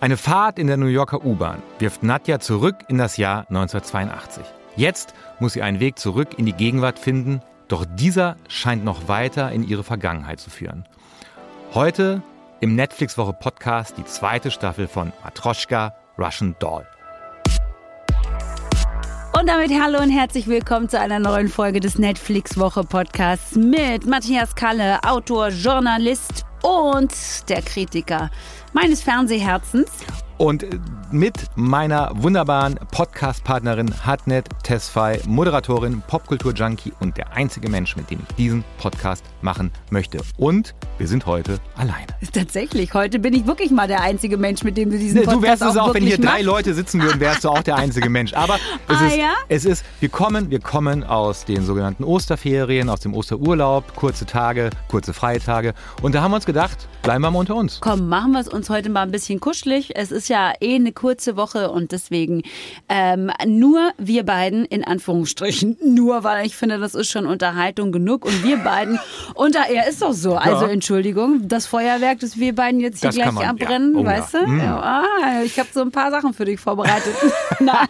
Eine Fahrt in der New Yorker U-Bahn wirft Nadja zurück in das Jahr 1982. Jetzt muss sie einen Weg zurück in die Gegenwart finden, doch dieser scheint noch weiter in ihre Vergangenheit zu führen. Heute im Netflix-Woche-Podcast die zweite Staffel von Matroschka Russian Doll. Und damit hallo und herzlich willkommen zu einer neuen Folge des Netflix-Woche-Podcasts mit Matthias Kalle, Autor, Journalist und der Kritiker meines Fernsehherzens. Und mit meiner wunderbaren Podcast-Partnerin Hatnet Tesfai, Moderatorin, Popkultur-Junkie und der einzige Mensch, mit dem ich diesen Podcast machen möchte. Und wir sind heute alleine. Tatsächlich, heute bin ich wirklich mal der einzige Mensch, mit dem du diesen Podcast Du wärst es auch, auch wenn hier drei Leute sitzen würden, wärst du auch der einzige Mensch. Aber es, Ah, ist, ja? es ist, wir kommen, wir kommen aus den sogenannten Osterferien, aus dem Osterurlaub, kurze Tage, kurze Freitage. Und da haben wir uns gedacht, bleiben wir mal unter uns. Komm, machen wir es uns heute mal ein bisschen kuschelig. Es ist ja eh eine kurze Woche und deswegen ähm, nur wir beiden, in Anführungsstrichen, nur, weil ich finde, das ist schon Unterhaltung genug und wir beiden, und da, ja, ist doch so. Also Entschuldigung, das Feuerwerk, das wir beiden jetzt hier Das gleich man, ja. abbrennen, Oh ja. weißt du? Ja, ah, ich habe so ein paar Sachen für dich vorbereitet. Na,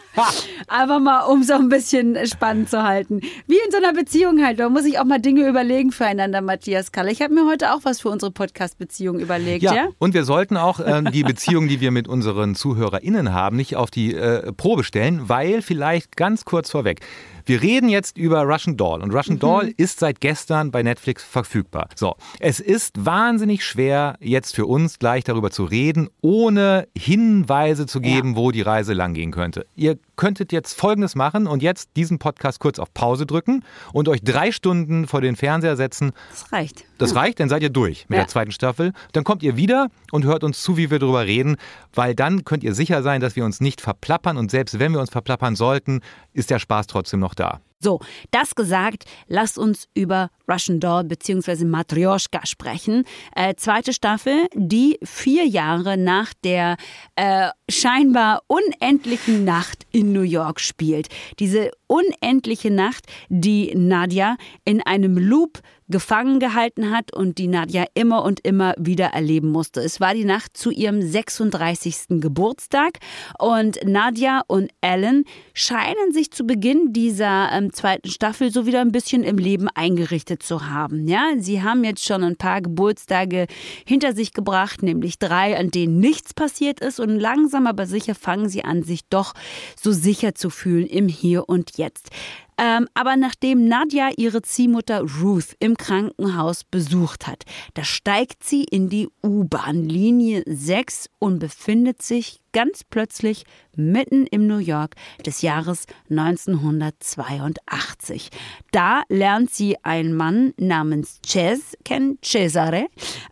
einfach mal, um so ein bisschen spannend zu halten. Wie in so einer Beziehung halt, da muss ich auch mal Dinge überlegen füreinander, Matthias Kalle. Ich habe mir heute auch was für unsere Podcast-Beziehung überlegt, ja? Ja, und wir sollten auch ähm, die Beziehung, die wir mit unseren ZuhörerInnen haben, nicht auf die äh, Probe stellen, weil vielleicht ganz kurz vorweg. Wir reden jetzt über Russian Doll und Russian Doll ist seit gestern bei Netflix verfügbar. So, es ist wahnsinnig schwer jetzt für uns gleich darüber zu reden, ohne Hinweise zu geben, wo die Reise langgehen könnte. Ihr könntet jetzt Folgendes machen und jetzt diesen Podcast kurz auf Pause drücken und euch drei Stunden vor den Fernseher setzen Das reicht. das reicht, dann seid ihr durch mit Ja. der zweiten Staffel. Dann kommt ihr wieder und hört uns zu, wie wir darüber reden, weil dann könnt ihr sicher sein, dass wir uns nicht verplappern und selbst wenn wir uns verplappern sollten, ist der Spaß trotzdem noch da. So, das gesagt, lasst uns über Russian Doll bzw. Matryoshka sprechen. Äh, zweite Staffel, die vier Jahre nach der äh, scheinbar unendlichen Nacht in New York spielt. Diese unendliche Nacht, die Nadja in einem Loop gefangen gehalten hat und die Nadja immer und immer wieder erleben musste. Es war die Nacht zu ihrem 36. Geburtstag und Nadja und Alan scheinen sich zu Beginn dieser ähm, zweiten Staffel so wieder ein bisschen im Leben eingerichtet zu haben. Ja, sie haben jetzt schon ein paar Geburtstage hinter sich gebracht, nämlich drei, an denen nichts passiert ist und langsam aber sicher fangen sie an, sich doch so sicher zu fühlen im Hier und Jetzt. Ähm, aber nachdem Nadja ihre Ziehmutter Ruth im Krankenhaus besucht hat, da steigt sie in die U-Bahn-Linie 6 und befindet sich ganz plötzlich mitten im New York des Jahres 1982. Da lernt sie einen Mann namens Ches kennen, Cesare,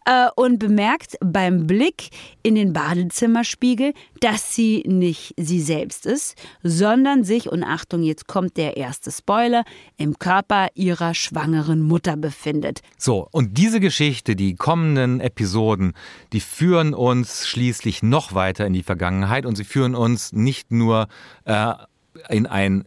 äh, und bemerkt beim Blick in den Badezimmerspiegel, dass sie nicht sie selbst ist, sondern sich, und Achtung, jetzt kommt der erste Spoiler, im Körper ihrer schwangeren Mutter befindet. So, und diese Geschichte, die kommenden Episoden, die führen uns schließlich noch weiter in die Vergangenheit und sie führen uns nicht nur äh, in ein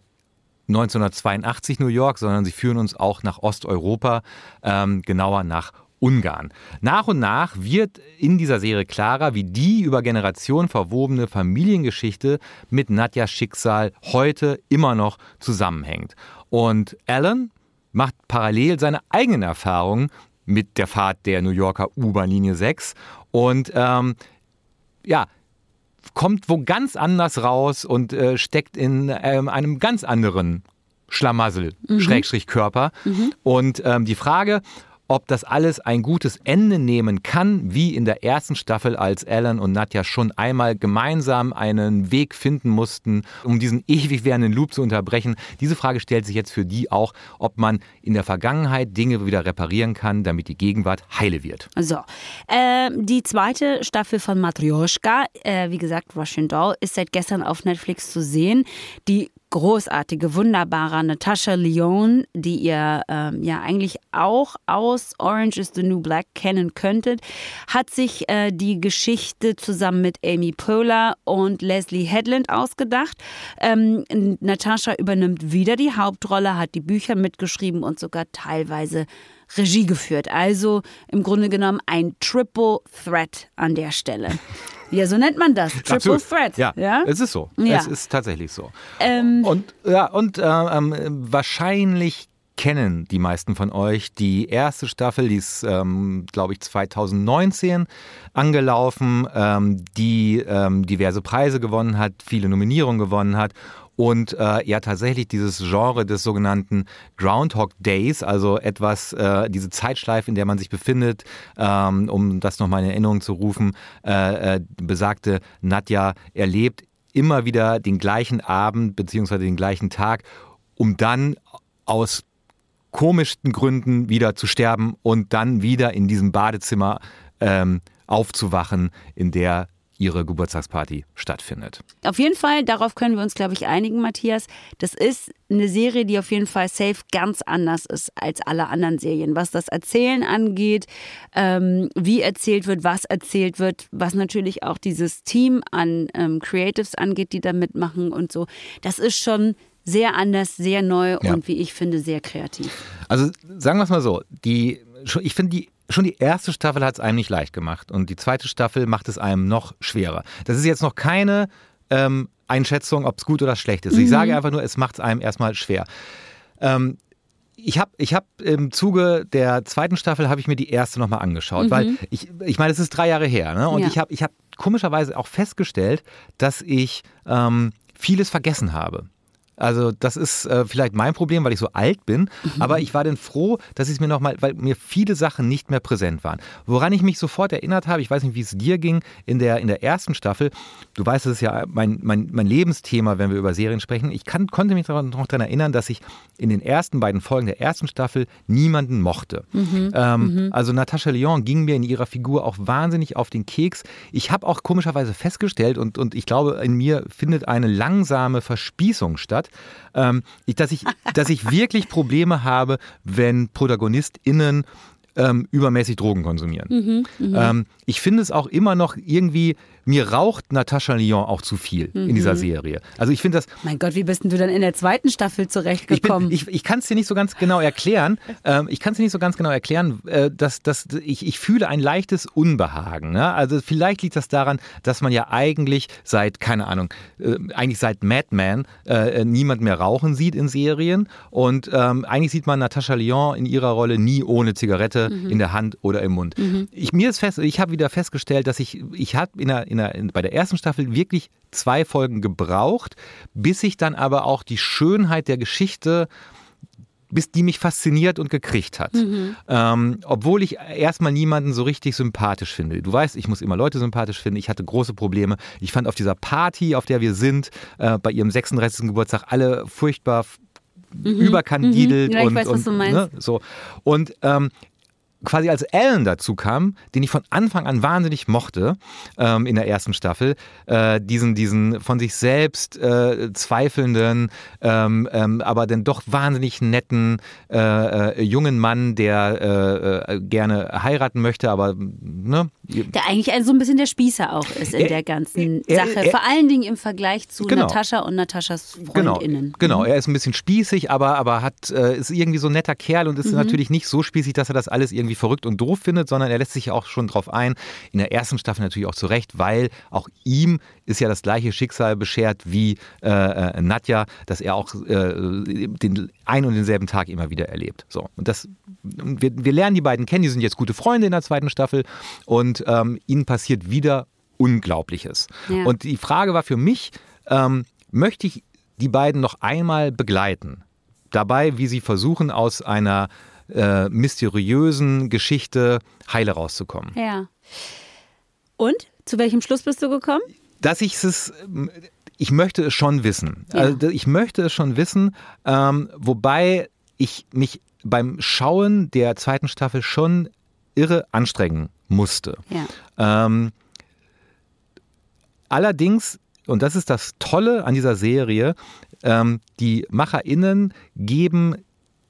1982 New York, sondern sie führen uns auch nach Osteuropa, ähm, genauer nach Ungarn. Nach und nach wird in dieser Serie klarer, wie die über Generationen verwobene Familiengeschichte mit Nadjas Schicksal heute immer noch zusammenhängt. Und Alan macht parallel seine eigenen Erfahrungen mit der Fahrt der New Yorker U-Bahn-Linie 6 und ähm, ja, kommt wo ganz anders raus und äh, steckt in ähm, einem ganz anderen Schlamassel, Schrägstrich Körper. Und ähm, die Frage, ob das alles ein gutes Ende nehmen kann, wie in der ersten Staffel, als Alan und Nadja schon einmal gemeinsam einen Weg finden mussten, um diesen ewig währenden Loop zu unterbrechen. Diese Frage stellt sich jetzt für die auch, ob man in der Vergangenheit Dinge wieder reparieren kann, damit die Gegenwart heile wird. So, äh, die zweite Staffel von Matryoshka, äh, wie gesagt, Russian Doll, ist seit gestern auf Netflix zu sehen. Die großartige, wunderbare Natascha Lyon, die ihr ähm, ja eigentlich auch aus Orange is the New Black kennen könntet, hat sich äh, die Geschichte zusammen mit Amy Poehler und Leslie Headland ausgedacht. Ähm, Natascha übernimmt wieder die Hauptrolle, hat die Bücher mitgeschrieben und sogar teilweise Regie geführt. Also im Grunde genommen ein Triple Threat an der Stelle. Ja, so nennt man das. Triple Absolut. Threat. Ja, ja? es ist so. Ja. Es ist tatsächlich so. Ähm, Und, ja, und äh, ähm, wahrscheinlich kennen die meisten von euch die erste Staffel, die ist, ähm, glaube ich, 2019 angelaufen, ähm, die ähm, diverse Preise gewonnen hat, viele Nominierungen gewonnen hat und äh, ja tatsächlich dieses Genre des sogenannten Groundhog Days, also etwas, äh, diese Zeitschleife, in der man sich befindet, ähm, um das nochmal in Erinnerung zu rufen, äh, äh, besagte Nadja erlebt immer wieder den gleichen Abend beziehungsweise den gleichen Tag, um dann aus komischsten Gründen wieder zu sterben und dann wieder in diesem Badezimmer ähm, aufzuwachen, in der ihre Geburtstagsparty stattfindet. Auf jeden Fall, darauf können wir uns, glaube ich, einigen, Matthias. Das ist eine Serie, die auf jeden Fall safe ganz anders ist als alle anderen Serien. Was das Erzählen angeht, ähm, wie erzählt wird, was erzählt wird, was natürlich auch dieses Team an ähm, Creatives angeht, die da mitmachen und so. Das ist schon sehr anders, sehr neu Ja. und wie ich finde, sehr kreativ. Also sagen wir es mal so, die, ich finde die Schon die erste Staffel hat es einem nicht leicht gemacht und die zweite Staffel macht es einem noch schwerer. Das ist jetzt noch keine ähm, Einschätzung, ob es gut oder schlecht ist. Ich sage einfach nur, es macht es einem erstmal schwer. Ähm, ich habe ich hab im Zuge der zweiten Staffel habe ich mir die erste nochmal angeschaut, weil ich, ich meine, es ist drei Jahre her ne? und Ja. ich habe ich hab komischerweise auch festgestellt, dass ich ähm, vieles vergessen habe. Also das ist äh, vielleicht mein Problem, weil ich so alt bin, aber ich war dann froh, dass ich es mir nochmal, weil mir viele Sachen nicht mehr präsent waren. Woran ich mich sofort erinnert habe, ich weiß nicht, wie es dir ging, in der, in der ersten Staffel, du weißt, es ist ja mein, mein, mein Lebensthema, wenn wir über Serien sprechen. Ich kann, konnte mich noch daran erinnern, dass ich in den ersten beiden Folgen der ersten Staffel niemanden mochte. Ähm, Also Natascha Lyon ging mir in ihrer Figur auch wahnsinnig auf den Keks. Ich habe auch komischerweise festgestellt und, und ich glaube, in mir findet eine langsame Verspießung statt, ähm, ich, dass, ich, dass ich wirklich Probleme habe, wenn ProtagonistInnen ähm, übermäßig Drogen konsumieren. Ähm, ich finde es auch immer noch irgendwie, mir raucht Natascha Lyon auch zu viel in dieser Serie. Also ich finde das, Mein Gott, wie bist denn du dann in der zweiten Staffel ich, zurechtgekommen? bin, ich, ich kann es dir nicht so ganz genau erklären. Ähm, ich kann es dir nicht so ganz genau erklären, äh, dass, dass ich, ich fühle ein leichtes Unbehagen. Ne? Also vielleicht liegt das daran, dass man ja eigentlich seit, keine Ahnung, äh, eigentlich seit Mad Men äh, niemand mehr rauchen sieht in Serien. Und ähm, eigentlich sieht man Natascha Lyon in ihrer Rolle nie ohne Zigarette in der Hand oder im Mund. Ich, mir ist fest, ich habe wieder festgestellt, dass ich, ich habe in der, in der, in, bei der ersten Staffel wirklich zwei Folgen gebraucht, bis ich dann aber auch die Schönheit der Geschichte bis die mich fasziniert und gekriegt hat. Ähm, obwohl ich erstmal niemanden so richtig sympathisch finde. Du weißt, ich muss immer Leute sympathisch finden. Ich hatte große Probleme. Ich fand auf dieser Party, auf der wir sind, äh, bei ihrem 36. Geburtstag, alle furchtbar f- überkandidelt Mhm. Ja, ich und, weiß, was und du meinst. Ne, so. Und ähm, quasi als Alan dazu kam, den ich von Anfang an wahnsinnig mochte ähm, in der ersten Staffel, äh, diesen, diesen von sich selbst äh, zweifelnden, ähm, ähm, aber dann doch wahnsinnig netten äh, äh, jungen Mann, der äh, äh, gerne heiraten möchte, aber ne, Der eigentlich ein, so ein bisschen der Spießer auch ist in Er- der ganzen er- Sache. er- Vor allen Dingen im Vergleich zu Genau. Natascha und Nataschas Genau, Freundinnen. genau. Er ist ein bisschen spießig, aber, aber hat, ist irgendwie so ein netter Kerl und Mhm. ist natürlich nicht so spießig, dass er das alles irgendwie verrückt und doof findet, sondern er lässt sich auch schon drauf ein. In der ersten Staffel natürlich auch zurecht, weil auch ihm ist ja das gleiche Schicksal beschert wie äh, äh, Nadja, dass er auch äh, den ein und denselben Tag immer wieder erlebt. So. Und das, wir, wir lernen die beiden kennen, die sind jetzt gute Freunde in der zweiten Staffel und ähm, ihnen passiert wieder Unglaubliches. Ja. Und die Frage war für mich, ähm, möchte ich die beiden noch einmal begleiten? Dabei, wie sie versuchen, aus einer äh, mysteriösen Geschichte heile rauszukommen. Ja. Und? Zu welchem Schluss bist du gekommen? Dass ich es, ich möchte es schon wissen. Ja. Also ich möchte es schon wissen, ähm, wobei ich mich beim Schauen der zweiten Staffel schon irre anstrengen musste. Ja. Ähm, allerdings, und das ist das Tolle an dieser Serie, ähm, die MacherInnen geben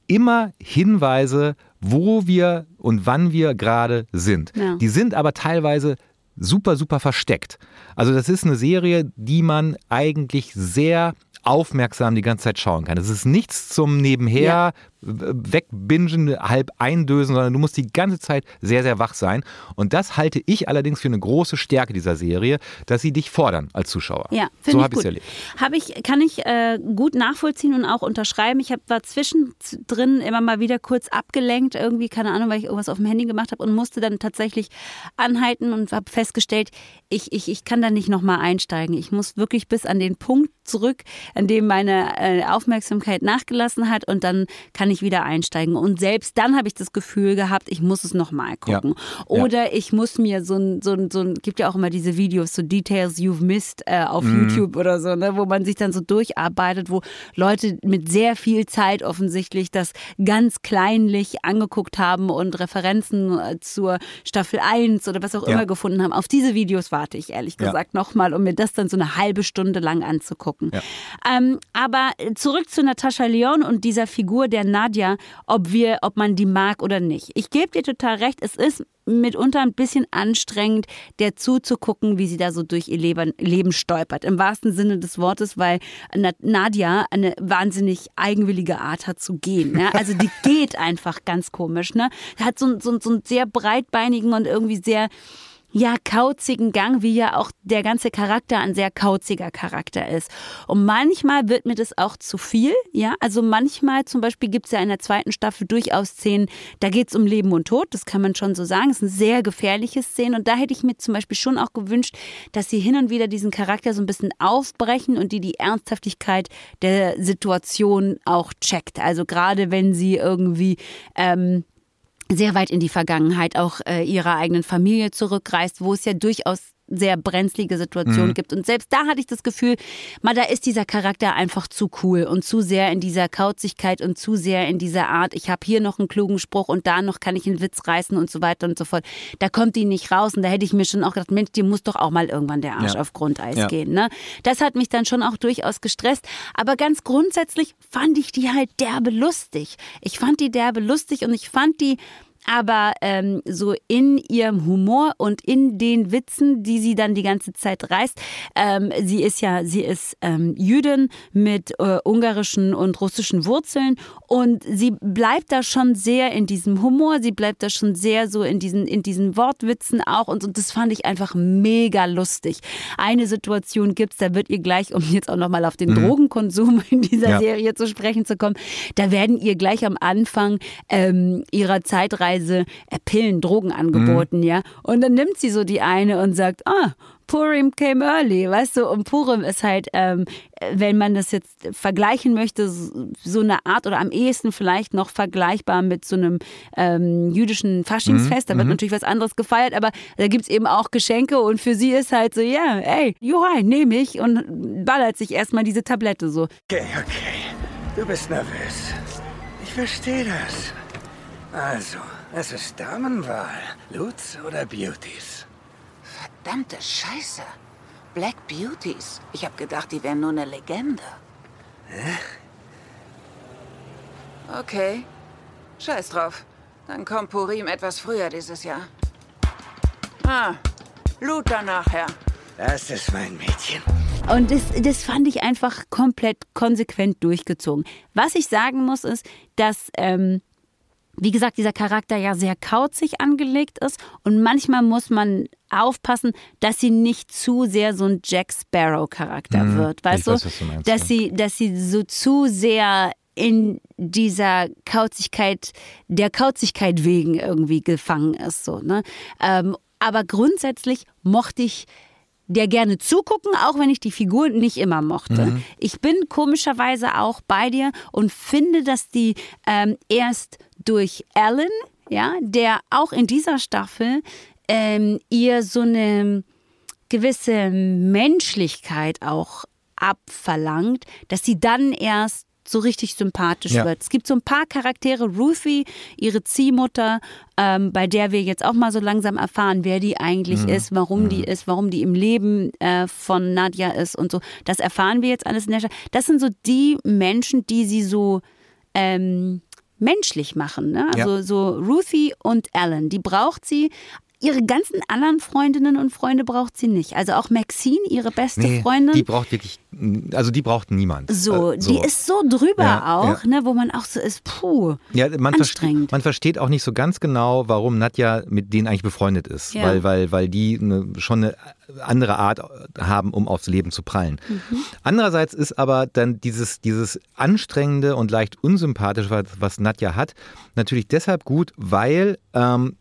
immer Hinweise, wo wir und wann wir gerade sind. Ja. Die sind aber teilweise super, super versteckt. Also das ist eine Serie, die man eigentlich sehr aufmerksam die ganze Zeit schauen kann. Es ist nichts zum Nebenher wegbingen, halb eindösen, sondern du musst die ganze Zeit sehr, sehr wach sein. Und das halte ich allerdings für eine große Stärke dieser Serie, dass sie dich fordern als Zuschauer. Ja, so habe ich es erlebt. Hab ich, kann ich äh, gut nachvollziehen und auch unterschreiben. Ich hab, war zwischendrin immer mal wieder kurz abgelenkt, irgendwie, keine Ahnung, weil ich irgendwas auf dem Handy gemacht habe und musste dann tatsächlich anhalten und habe festgestellt, ich, ich, ich kann da nicht nochmal einsteigen. Ich muss wirklich bis an den Punkt zurück, an dem meine äh, Aufmerksamkeit nachgelassen hat und dann kann ich wieder einsteigen. Und selbst dann habe ich das Gefühl gehabt, ich muss es nochmal gucken. Ja. Oder ja. ich muss mir so ein, so ein, so ein, gibt ja auch immer diese Videos, so Details You've Missed äh, auf mhm. YouTube oder so, ne, wo man sich dann so durcharbeitet, wo Leute mit sehr viel Zeit offensichtlich das ganz kleinlich angeguckt haben und Referenzen äh, zur Staffel 1 oder was auch ja. immer gefunden haben. Auf diese Videos warte ich ehrlich gesagt nochmal, um mir das dann so eine halbe Stunde lang anzugucken gucken. Ja. Ähm, aber zurück zu Natascha Leon und dieser Figur der Nadja, ob wir, ob man die mag oder nicht. Ich gebe dir total recht, es ist mitunter ein bisschen anstrengend, der zuzugucken, wie sie da so durch ihr Leben, Leben stolpert. Im wahrsten Sinne des Wortes, weil Nadja eine wahnsinnig eigenwillige Art hat zu gehen. Ne? Also die geht einfach ganz komisch. Ne? Hat so, so, so einen sehr breitbeinigen und irgendwie sehr ja, kauzigen Gang, wie ja auch der ganze Charakter ein sehr kauziger Charakter ist. Und manchmal wird mir das auch zu viel, ja. Also manchmal zum Beispiel gibt es ja in der zweiten Staffel durchaus Szenen, da geht es um Leben und Tod, das kann man schon so sagen. Es sind sehr gefährliche Szenen und da hätte ich mir zum Beispiel schon auch gewünscht, dass sie hin und wieder diesen Charakter so ein bisschen aufbrechen und die die Ernsthaftigkeit der Situation auch checkt. Also gerade wenn sie irgendwie ähm, sehr weit in die Vergangenheit auch äh, ihrer eigenen Familie zurückreist, wo es ja durchaus sehr brenzlige Situationen mhm. gibt. Und selbst da hatte ich das Gefühl, mal da ist dieser Charakter einfach zu cool und zu sehr in dieser Kauzigkeit und zu sehr in dieser Art, ich habe hier noch einen klugen Spruch und da noch kann ich einen Witz reißen und so weiter und so fort. Da kommt die nicht raus und da hätte ich mir schon auch gedacht, Mensch, dir muss doch auch mal irgendwann der Arsch ja. auf Grundeis ja. gehen. Ne? Das hat mich dann schon auch durchaus gestresst. Aber ganz grundsätzlich fand ich die halt derbe lustig. Ich fand die derbe lustig und ich fand die aber ähm, so in ihrem Humor und in den Witzen, die sie dann die ganze Zeit reißt. Ähm, sie ist ja, sie ist ähm, Jüdin mit äh, ungarischen und russischen Wurzeln und sie bleibt da schon sehr in diesem Humor, sie bleibt da schon sehr so in diesen, in diesen Wortwitzen auch und, und das fand ich einfach mega lustig. Eine Situation gibt es, da wird ihr gleich, um jetzt auch nochmal auf den mhm. Drogenkonsum in dieser ja. Serie zu sprechen zu kommen, da werden ihr gleich am Anfang ähm, ihrer Zeitreise haufenweise äh, Pillen, Drogen angeboten, mhm. ja. Und dann nimmt sie so die eine und sagt, ah, Purim came early, weißt du, und Purim ist halt, ähm, wenn man das jetzt vergleichen möchte, so eine Art oder am ehesten vielleicht noch vergleichbar mit so einem ähm, jüdischen Faschingsfest. Da wird mhm. natürlich was anderes gefeiert, aber da gibt es eben auch Geschenke und für sie ist halt so, ja, ey, Johai, nehme ich und ballert sich erstmal diese Tablette so. Okay, okay, du bist nervös. Ich verstehe das. Also, es ist Damenwahl. Lutz oder Beauties? Verdammte Scheiße. Black Beauties. Ich hab gedacht, die wären nur eine Legende. Hä? Okay. Scheiß drauf. Dann kommt Purim etwas früher dieses Jahr. Ah, Luther nachher. Das ist mein Mädchen. Und das, das fand ich einfach komplett konsequent durchgezogen. Was ich sagen muss, ist, dass ähm, wie gesagt, dieser Charakter ja sehr kauzig angelegt ist und manchmal muss man aufpassen, dass sie nicht zu sehr so ein Jack Sparrow Charakter mhm. wird, weißt du? Weiß, du meinst, dass ja. sie dass sie so zu sehr in dieser Kauzigkeit, der Kauzigkeit wegen irgendwie gefangen ist. So, ne? Ähm, aber grundsätzlich mochte ich der gerne zugucken, auch wenn ich die Figur nicht immer mochte. Mhm. Ich bin komischerweise auch bei dir und finde, dass die ähm, erst durch Alan, ja, der auch in dieser Staffel ähm, ihr so eine gewisse Menschlichkeit auch abverlangt, dass sie dann erst so richtig sympathisch ja. wird. Es gibt so ein paar Charaktere, Ruthie, ihre Ziehmutter, ähm, bei der wir jetzt auch mal so langsam erfahren, wer die eigentlich mhm. ist, warum mhm. die ist, warum die im Leben äh, von Nadja ist und so. Das erfahren wir jetzt alles in der Stadt. Das sind so die Menschen, die sie so ähm, menschlich machen. Ne? Also ja. so Ruthie und Alan, die braucht sie ihre ganzen anderen Freundinnen und Freunde braucht sie nicht. Also auch Maxine, ihre beste Nee, Freundin. Die braucht wirklich, also die braucht niemand. so, Äh, die ist so drüber Ja, auch, ja. Ne, wo man auch so ist, puh. Ja, man, Anstrengend. man versteht auch nicht so ganz genau, warum Nadja mit denen eigentlich befreundet ist. Ja. Weil, weil, weil die eine, schon eine andere Art haben, um aufs Leben zu prallen. Mhm. Andererseits ist aber dann dieses, dieses anstrengende und leicht unsympathische, was, was Nadja hat, natürlich deshalb gut, weil ähm,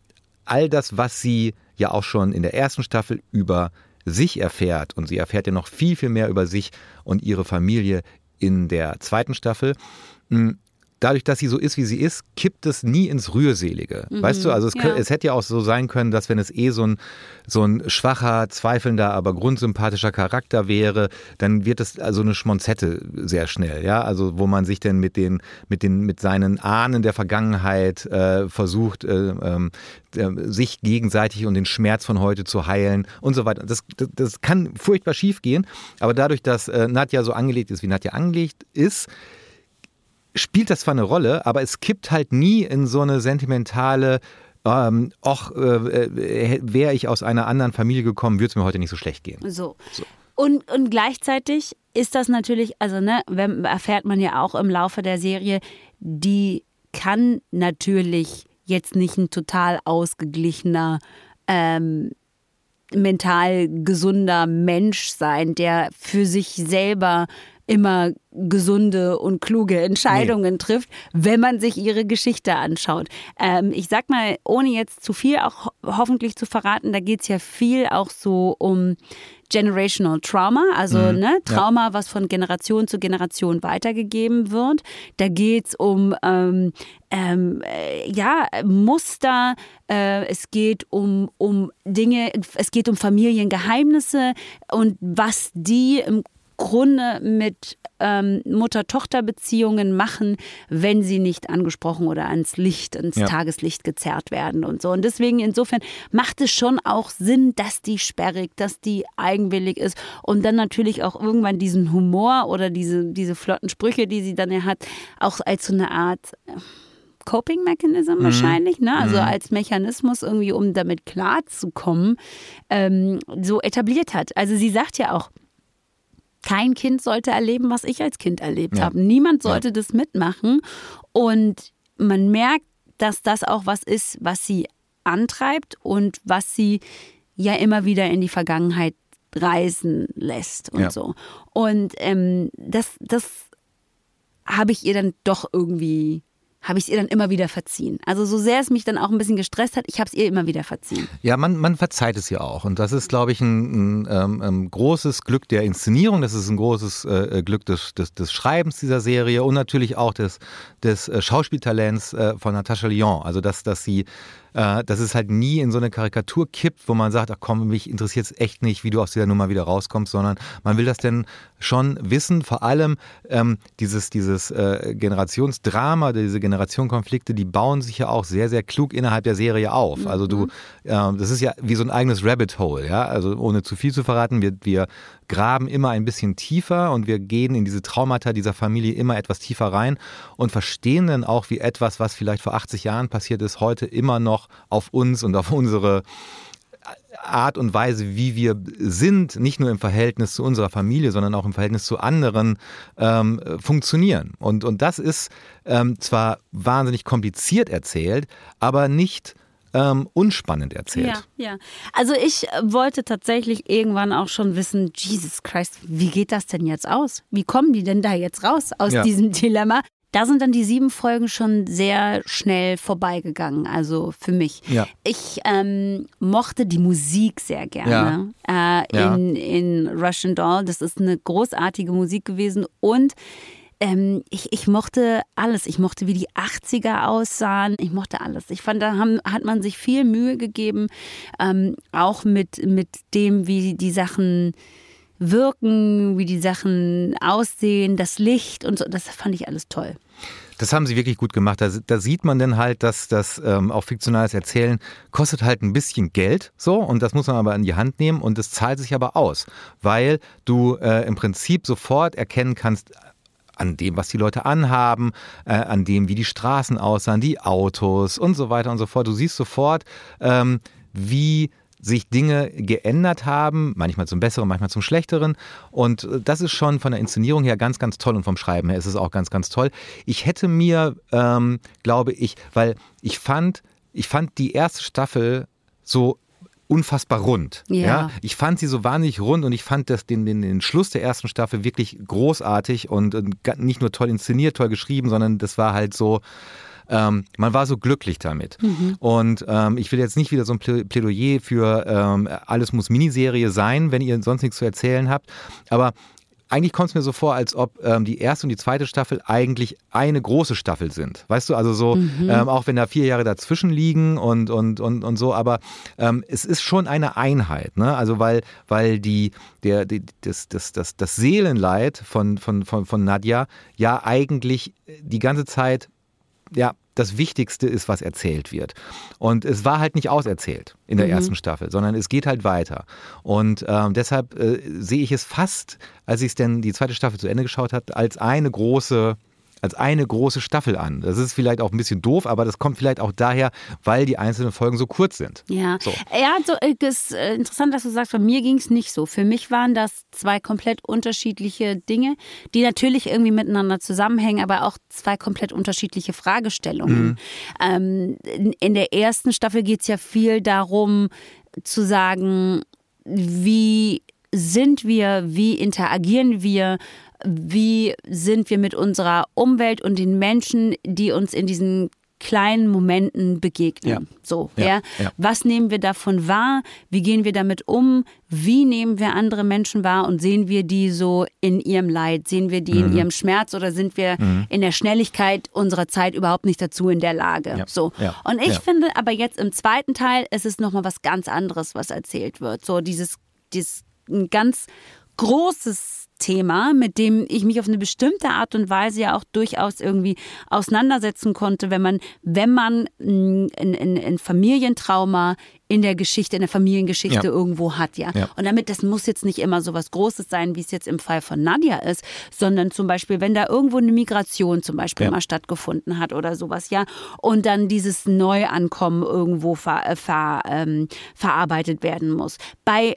all das, was sie ja auch schon in der ersten Staffel über sich erfährt, und sie erfährt ja noch viel, viel mehr über sich und ihre Familie in der zweiten Staffel, mh, dadurch, dass sie so ist, wie sie ist, kippt es nie ins Rührselige. Weißt du, also es, ja. es hätte ja auch so sein können, dass wenn es eh so ein, so ein schwacher, zweifelnder, aber grundsympathischer Charakter wäre, dann wird es also eine Schmonzette sehr schnell, ja, also wo man sich denn mit den, mit den, mit seinen Ahnen der Vergangenheit äh, versucht, äh, ähm, äh, sich gegenseitig und den Schmerz von heute zu heilen und so weiter. Das, das, das kann furchtbar schief gehen, aber dadurch, dass äh, Nadja so angelegt ist, wie Nadja angelegt ist, spielt das zwar eine Rolle, aber es kippt halt nie in so eine sentimentale, ähm, och, äh, äh, wäre ich aus einer anderen Familie gekommen, würde es mir heute nicht so schlecht gehen. So. Und, und gleichzeitig ist das natürlich, also ne, wenn, erfährt man ja auch im Laufe der Serie, die kann natürlich jetzt nicht ein total ausgeglichener, ähm, mental gesunder Mensch sein, der für sich selber immer gesunde und kluge Entscheidungen trifft, wenn man sich ihre Geschichte anschaut. Ähm, ich sag mal, ohne jetzt zu viel auch ho hoffentlich zu verraten, da geht es ja viel auch so um Generational Trauma, also ne, Trauma, was von Generation zu Generation weitergegeben wird. Da geht es um ähm, ähm, äh, ja, Muster, äh, es geht um, um Dinge, es geht um Familiengeheimnisse und was die im Grunde mit ähm, Mutter-Tochter-Beziehungen machen, wenn sie nicht angesprochen oder ans Licht, ins Ja. Tageslicht gezerrt werden und so. Und deswegen insofern macht es schon auch Sinn, dass die sperrig, dass die eigenwillig ist und dann natürlich auch irgendwann diesen Humor oder diese, diese flotten Sprüche, die sie dann ja hat, auch als so eine Art äh, Coping Mechanism wahrscheinlich, ne? also als Mechanismus irgendwie, um damit klarzukommen, ähm, so etabliert hat. Also sie sagt ja auch, kein Kind sollte erleben, was ich als Kind erlebt Ja. habe. Niemand sollte das mitmachen. Und man merkt, dass das auch was ist, was sie antreibt und was sie ja immer wieder in die Vergangenheit reisen lässt und Ja. so. Und ähm, das, das habe ich ihr dann doch irgendwie, habe ich es ihr dann immer wieder verziehen. Also so sehr es mich dann auch ein bisschen gestresst hat, ich habe es ihr immer wieder verziehen. Ja, man, man verzeiht es ja auch. Und das ist, glaube ich, ein, ein ähm, ähm, großes Glück der Inszenierung. Das ist ein großes äh, Glück des, des, des Schreibens dieser Serie und natürlich auch des, des äh, Schauspieltalents äh, von Natascha Lyon. Also, dass, dass sie äh, dass es halt nie in so eine Karikatur kippt, wo man sagt, ach komm, mich interessiert es echt nicht, wie du aus dieser Nummer wieder rauskommst, sondern man will das denn schon wissen. Vor allem ähm, dieses, dieses äh, Generationsdrama, diese Generationenkonflikte, die bauen sich ja auch sehr, sehr klug innerhalb der Serie auf. Also du, äh, das ist ja wie so ein eigenes Rabbit Hole, ja. Also ohne zu viel zu verraten, wir, wir graben immer ein bisschen tiefer und wir gehen in diese Traumata dieser Familie immer etwas tiefer rein und verstehen dann auch, wie etwas, was vielleicht vor 80 Jahren passiert ist, heute immer noch auf uns und auf unsere Art und Weise, wie wir sind, nicht nur im Verhältnis zu unserer Familie, sondern auch im Verhältnis zu anderen, ähm, funktionieren. Und, und das ist ähm, zwar wahnsinnig kompliziert erzählt, aber nicht ähm, unspannend erzählt. Ja, ja. Also ich äh, wollte tatsächlich irgendwann auch schon wissen, Jesus Christ, wie geht das denn jetzt aus? Wie kommen die denn da jetzt raus aus Ja. diesem Dilemma? Da sind dann die sieben Folgen schon sehr schnell vorbeigegangen, also für mich. Ja. Ich ähm, mochte die Musik sehr gerne äh, Ja. in, in Russian Doll. Das ist eine großartige Musik gewesen und ähm, ich, ich mochte alles. Ich mochte, wie die 80er aussahen. Ich mochte alles. Ich fand, da haben, hat man sich viel Mühe gegeben, ähm, auch mit, mit dem, wie die Sachen wirken, wie die Sachen aussehen, das Licht und so. Das fand ich alles toll. Das haben sie wirklich gut gemacht. Da, da sieht man dann halt, dass das ähm, auch fiktionales Erzählen kostet halt ein bisschen Geld, so und das muss man aber in die Hand nehmen und es zahlt sich aber aus, weil du äh, im Prinzip sofort erkennen kannst an dem, was die Leute anhaben, äh, an dem, wie die Straßen aussahen, die Autos und so weiter und so fort. Du siehst sofort, ähm, wie sich Dinge geändert haben, manchmal zum Besseren, manchmal zum Schlechteren. Und äh, das ist schon von der Inszenierung her ganz, ganz toll und vom Schreiben her ist es auch ganz, ganz toll. Ich hätte mir, ähm, glaube ich, weil ich fand, ich fand die erste Staffel so unfassbar rund. Ja. ja. Ich fand sie so wahnsinnig rund und ich fand das, den, den, den Schluss der ersten Staffel wirklich großartig und, und nicht nur toll inszeniert, toll geschrieben, sondern das war halt so, ähm, man war so glücklich damit. Mhm. Und ähm, ich will jetzt nicht wieder so ein Plädoyer für ähm, alles muss Miniserie sein, wenn ihr sonst nichts zu erzählen habt. Aber eigentlich kommt es mir so vor, als ob ähm, die erste und die zweite Staffel eigentlich eine große Staffel sind. Weißt du, also so, mhm. ähm, auch wenn da vier Jahre dazwischen liegen und, und, und, und so, aber ähm, es ist schon eine Einheit, ne? Also weil, weil die, der, die, das, das, das, das Seelenleid von, von, von, von Nadja ja eigentlich die ganze Zeit ja, das Wichtigste ist, was erzählt wird. Und es war halt nicht auserzählt in der mhm. ersten Staffel, sondern es geht halt weiter. Und ähm, deshalb äh, sehe ich es fast, als ich es denn die zweite Staffel zu Ende geschaut habe, als eine große als eine große Staffel an. Das ist vielleicht auch ein bisschen doof, aber das kommt vielleicht auch daher, weil die einzelnen Folgen so kurz sind. Ja, so. ja so, ist äh, interessant, dass du sagst, bei mir ging es nicht so. Für mich waren das zwei komplett unterschiedliche Dinge, die natürlich irgendwie miteinander zusammenhängen, aber auch zwei komplett unterschiedliche Fragestellungen. Mhm. Ähm, in der ersten Staffel geht es ja viel darum, zu sagen, wie sind wir, wie interagieren wir, wie sind wir mit unserer Umwelt und den Menschen, die uns in diesen kleinen Momenten begegnen. Ja. So, ja, ja. ja, Was nehmen wir davon wahr? Wie gehen wir damit um? Wie nehmen wir andere Menschen wahr und sehen wir die so in ihrem Leid? Sehen wir die mhm. in ihrem Schmerz oder sind wir mhm. in der Schnelligkeit unserer Zeit überhaupt nicht dazu in der Lage? So. Und ich finde aber jetzt im zweiten Teil ist es nochmal was ganz anderes, was erzählt wird. So dieses, dieses ein ganz großes Thema, mit dem ich mich auf eine bestimmte Art und Weise ja auch durchaus irgendwie auseinandersetzen konnte, wenn man, wenn man ein, ein, ein Familientrauma in der Geschichte, in der Familiengeschichte ja. irgendwo hat, ja. ja. Und damit, das muss jetzt nicht immer so was Großes sein, wie es jetzt im Fall von Nadja ist, sondern zum Beispiel, wenn da irgendwo eine Migration zum Beispiel ja. mal stattgefunden hat oder sowas, ja, und dann dieses Neuankommen irgendwo ver, äh, ver, ähm, verarbeitet werden muss. Bei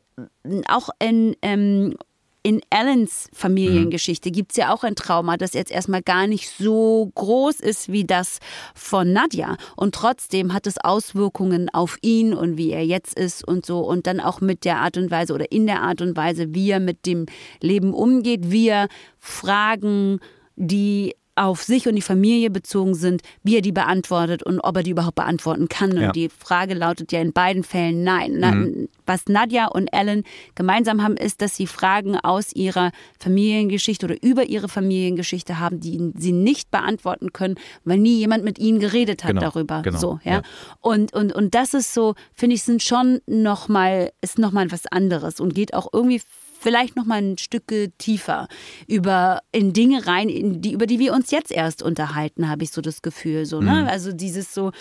auch in ähm, in Allens Familiengeschichte mhm. gibt es ja auch ein Trauma, das jetzt erstmal gar nicht so groß ist wie das von Nadja. Und trotzdem hat es Auswirkungen auf ihn und wie er jetzt ist und so. Und dann auch mit der Art und Weise oder in der Art und Weise, wie er mit dem Leben umgeht, wie er Fragen, die auf sich und die Familie bezogen sind, wie er die beantwortet und ob er die überhaupt beantworten kann. Und ja. die Frage lautet ja in beiden Fällen nein. Mhm. Was Nadja und Ellen gemeinsam haben, ist, dass sie Fragen aus ihrer Familiengeschichte oder über ihre Familiengeschichte haben, die sie nicht beantworten können, weil nie jemand mit ihnen geredet hat genau. darüber. Genau. So, ja? ja. Und, und, und das ist so, finde ich, sind schon nochmal, ist nochmal was anderes und geht auch irgendwie vielleicht noch mal ein Stück tiefer über in Dinge rein, in die, über die wir uns jetzt erst unterhalten, habe ich so das Gefühl. So, ne? Mhm. Also dieses so,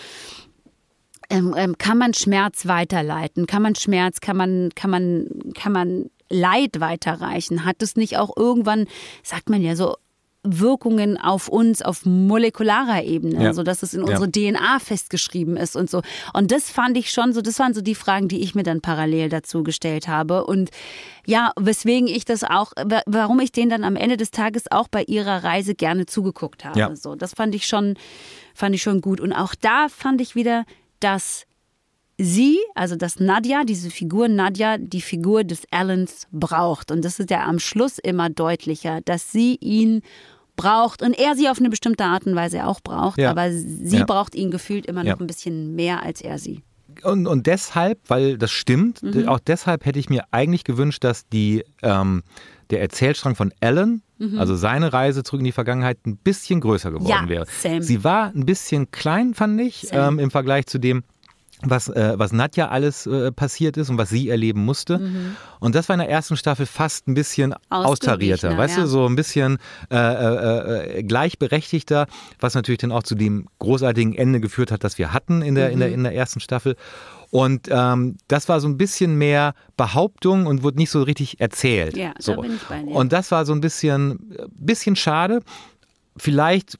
ähm, ähm, kann man Schmerz weiterleiten? Kann man Schmerz, kann man, kann man, kann man Leid weiterreichen? Hat es nicht auch irgendwann, sagt man ja so, Wirkungen auf uns auf molekularer Ebene, ja. so dass es in unsere ja. DNA festgeschrieben ist und so. Und das fand ich schon so, das waren so die Fragen, die ich mir dann parallel dazu gestellt habe. Und ja, weswegen ich das auch, warum ich denen dann am Ende des Tages auch bei ihrer Reise gerne zugeguckt habe. Ja. So, das fand ich schon, fand ich schon gut. Und auch da fand ich wieder, dass sie, also dass Nadja, diese Figur Nadja, die Figur des Allens braucht. Und das ist ja am Schluss immer deutlicher, dass sie ihn braucht und er sie auf eine bestimmte Art und Weise auch braucht, ja. aber sie ja. braucht ihn gefühlt immer noch ja. ein bisschen mehr als er sie. Und, und deshalb, weil das stimmt, mhm. auch deshalb hätte ich mir eigentlich gewünscht, dass die, ähm, der Erzählstrang von Alan, mhm. also seine Reise zurück in die Vergangenheit, ein bisschen größer geworden wäre. Same. Sie war ein bisschen klein, fand ich, ähm, im Vergleich zu dem, was, äh, was Nadja alles äh, passiert ist und was sie erleben musste. Mhm. Und das war in der ersten Staffel fast ein bisschen austarierter, weißt ja. du, so ein bisschen äh, äh, äh, gleichberechtigter, was natürlich dann auch zu dem großartigen Ende geführt hat, das wir hatten in der, mhm. in der, in der ersten Staffel. Und ähm, das war so ein bisschen mehr Behauptung und wurde nicht so richtig erzählt. Ja, so. da bin ich bei dir. Und das war so ein bisschen, bisschen schade. Vielleicht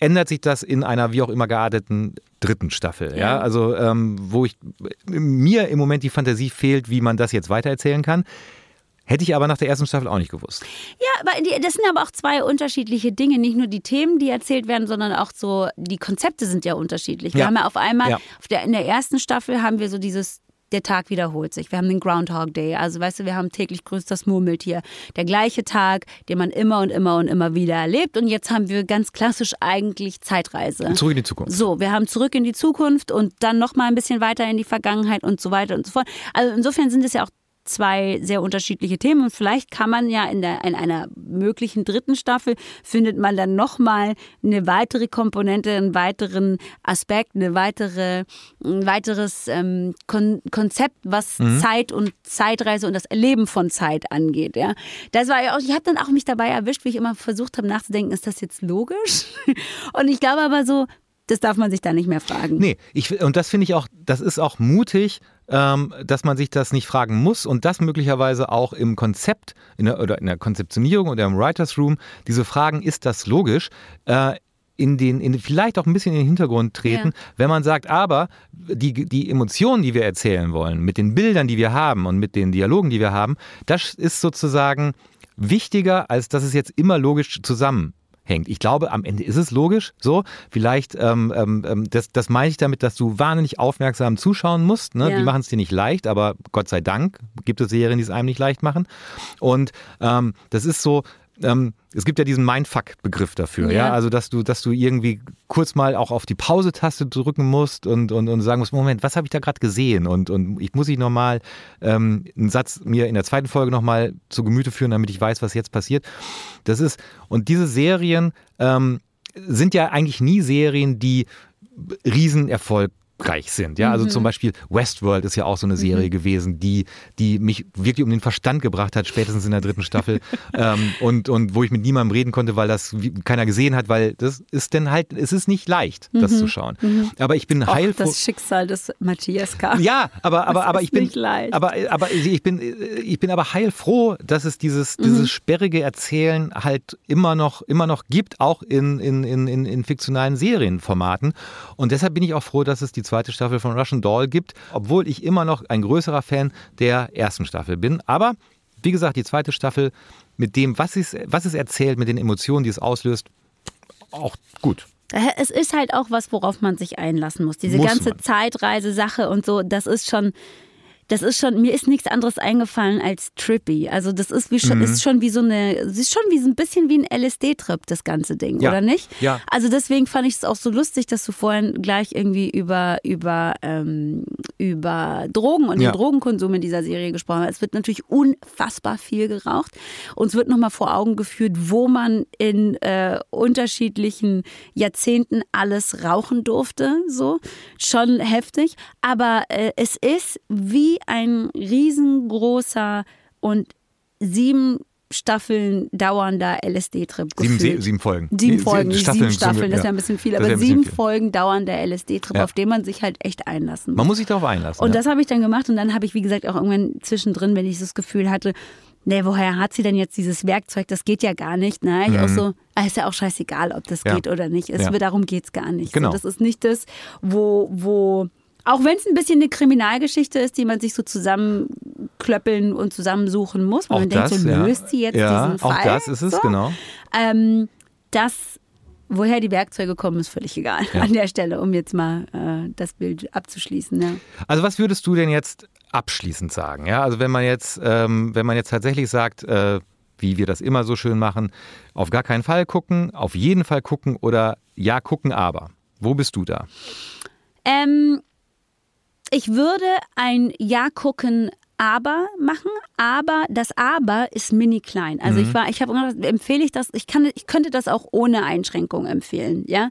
ändert sich das in einer wie auch immer gearteten dritten Staffel. Ja, Ja. also ähm, wo ich mir im Moment die Fantasie fehlt, wie man das jetzt weitererzählen kann. Hätte ich aber nach der ersten Staffel auch nicht gewusst. Ja, aber die, das sind aber auch zwei unterschiedliche Dinge. Nicht nur die Themen, die erzählt werden, sondern auch so, die Konzepte sind ja unterschiedlich. Wir Ja. haben ja auf einmal, Ja. auf der, in der ersten Staffel haben wir so dieses, der Tag wiederholt sich. Wir haben den Groundhog Day. Also weißt du, wir haben täglich grüßt das Murmeltier. Der gleiche Tag, den man immer und immer und immer wieder erlebt. Und jetzt haben wir ganz klassisch eigentlich Zeitreise. Zurück in die Zukunft. So, wir haben zurück in die Zukunft und dann noch mal ein bisschen weiter in die Vergangenheit und so weiter und so fort. Also insofern sind es ja auch zwei sehr unterschiedliche Themen und vielleicht kann man ja in, der, in einer möglichen dritten Staffel findet man dann noch mal eine weitere Komponente, einen weiteren Aspekt, eine weitere, ein weiteres ähm, Kon Konzept, was Zeit und Zeitreise und das Erleben von Zeit angeht. Ja, das war ja auch. Ich habe dann auch mich dabei erwischt, wie ich immer versucht habe nachzudenken, ist das jetzt logisch? Und ich glaube aber so, das darf man sich da nicht mehr fragen. Nee, ich, und das finde ich auch, das ist auch mutig, ähm, dass man sich das nicht fragen muss und das möglicherweise auch im Konzept in der, oder in der Konzeptionierung oder im Writers Room, diese Fragen, ist das logisch? Äh, in den, in, vielleicht auch ein bisschen in den Hintergrund treten, Ja. wenn man sagt, aber die, die Emotionen, die wir erzählen wollen, mit den Bildern, die wir haben und mit den Dialogen, die wir haben, das ist sozusagen wichtiger, als dass es jetzt immer logisch zusammenhängt. Ich glaube, am Ende ist es logisch so. Vielleicht, ähm, ähm, das, das meine ich damit, dass du wahnsinnig aufmerksam zuschauen musst. Ne? Ja. Die machen es dir nicht leicht, aber Gott sei Dank gibt es Serien, die es einem nicht leicht machen. Und ähm, das ist so, ähm, es gibt ja diesen Mindfuck-Begriff dafür, ja. Ja. Also dass du, dass du irgendwie kurz mal auch auf die Pause-Taste drücken musst und, und, und sagen musst, Moment, was habe ich da gerade gesehen? Und, und ich muss ich nochmal ähm, einen Satz mir in der zweiten Folge nochmal zu Gemüte führen, damit ich weiß, was jetzt passiert. Das ist, und diese Serien ähm, sind ja eigentlich nie Serien, die Riesenerfolg reich sind. Ja, also zum Beispiel Westworld ist ja auch so eine Serie gewesen, die, die mich wirklich um den Verstand gebracht hat, spätestens in der dritten Staffel. ähm, und, und wo ich mit niemandem reden konnte, weil das keiner gesehen hat, weil das ist dann halt, es ist nicht leicht, das zu schauen. Aber ich bin heilfroh. das Schicksal des Matthias K. Ja, aber, aber, Das aber ist ich bin, nicht leicht. aber, aber ich bin, ich bin aber heilfroh, dass es dieses, dieses sperrige Erzählen halt immer noch, immer noch gibt, auch in, in, in, in fiktionalen Serienformaten. Und deshalb bin ich auch froh, dass es die zweite Staffel von Russian Doll gibt, obwohl ich immer noch ein größerer Fan der ersten Staffel bin. Aber wie gesagt, die zweite Staffel mit dem, was es, was es erzählt, mit den Emotionen, die es auslöst, auch gut. Es ist halt auch was, worauf man sich einlassen muss. Diese Muss ganze. Zeitreise-Sache und so, das ist schon. Das ist schon, mir ist nichts anderes eingefallen als trippy. Also das ist wie Mhm. schon, ist schon wie so eine, es ist schon wie so ein bisschen wie ein LSD-Trip, das ganze Ding, Ja. oder nicht? Ja. Also deswegen fand ich es auch so lustig, dass du vorhin gleich irgendwie über, über, ähm, über Drogen und Ja. den Drogenkonsum in dieser Serie gesprochen hast. Es wird natürlich unfassbar viel geraucht. Uns wird nochmal vor Augen geführt, wo man in äh, unterschiedlichen Jahrzehnten alles rauchen durfte. So schon heftig. Aber äh, es ist wie ein riesengroßer und sieben Staffeln dauernder LSD-Trip. Sieben, sieben Folgen. Sieben Nee, Folgen, nicht sieben Staffeln, das ja. wäre ein bisschen viel, aber bisschen sieben viel. Folgen dauernder LSD-Trip, Ja. auf den man sich halt echt einlassen muss. Man muss sich darauf einlassen. Und ja. das habe ich dann gemacht und dann habe ich, wie gesagt, auch irgendwann zwischendrin, wenn ich das Gefühl hatte, ne, woher hat sie denn jetzt dieses Werkzeug? Das geht ja gar nicht. Ne? Ich auch so, ah, ist ja auch scheißegal, ob das Mhm. Ja. geht oder nicht. Es, Ja. Darum geht es gar nicht. Genau. So, das ist nicht das, wo, wo auch wenn es ein bisschen eine Kriminalgeschichte ist, die man sich so zusammenklöppeln und zusammensuchen muss, weil auch man denkt, das, so ja. löst sie jetzt ja, diesen Fall. Auch das ist es, so. genau. Ähm, das, woher die Werkzeuge kommen, ist völlig egal an der Stelle, um jetzt mal äh, das Bild abzuschließen. Ja. Also was würdest du denn jetzt abschließend sagen? Ja, also wenn man jetzt, ähm, wenn man jetzt tatsächlich sagt, äh, wie wir das immer so schön machen, auf gar keinen Fall gucken, auf jeden Fall gucken oder ja gucken, aber. Wo bist du da? Ähm, ich würde ein Ja gucken aber machen, aber das aber ist mini klein. Also ich war, ich habe gedacht, empfehle ich das, ich kann, ich könnte das auch ohne Einschränkung empfehlen, ja.